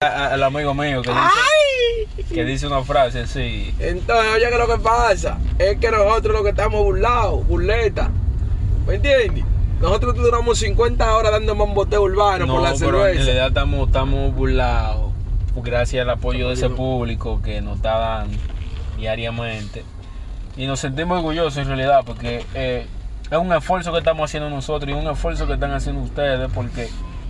al amigo mío que dice, que dice una frase así. Entonces, oye, que lo que pasa es que nosotros lo que estamos burlados, burleta. ¿Me entiendes? Nosotros duramos 50 horas dando mamboteo urbano por la pero cerveza. En realidad estamos, estamos burlados gracias al apoyo de ese público que nos está dando diariamente. Y nos sentimos orgullosos en realidad porque eh, es un esfuerzo que estamos haciendo nosotros y un esfuerzo que están haciendo ustedes porque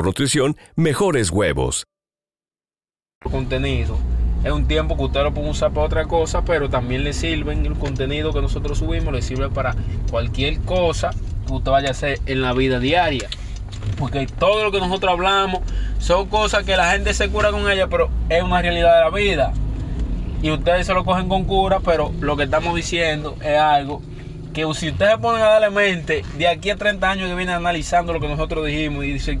nutrición, mejores huevos. Contenido. Es un tiempo que usted lo puede usar para otra cosa, pero también le sirven el contenido que nosotros subimos, le sirve para cualquier cosa que usted vaya a hacer en la vida diaria. Porque todo lo que nosotros hablamos son cosas que la gente se cura con ellas, pero es una realidad de la vida. Y ustedes se lo cogen con cura, pero lo que estamos diciendo es algo que si ustedes ponen a darle mente, de aquí a 30 años que vienen analizando lo que nosotros dijimos y dicen,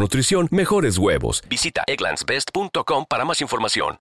nutrición, mejores huevos. Visita egglandsbest.com para más información.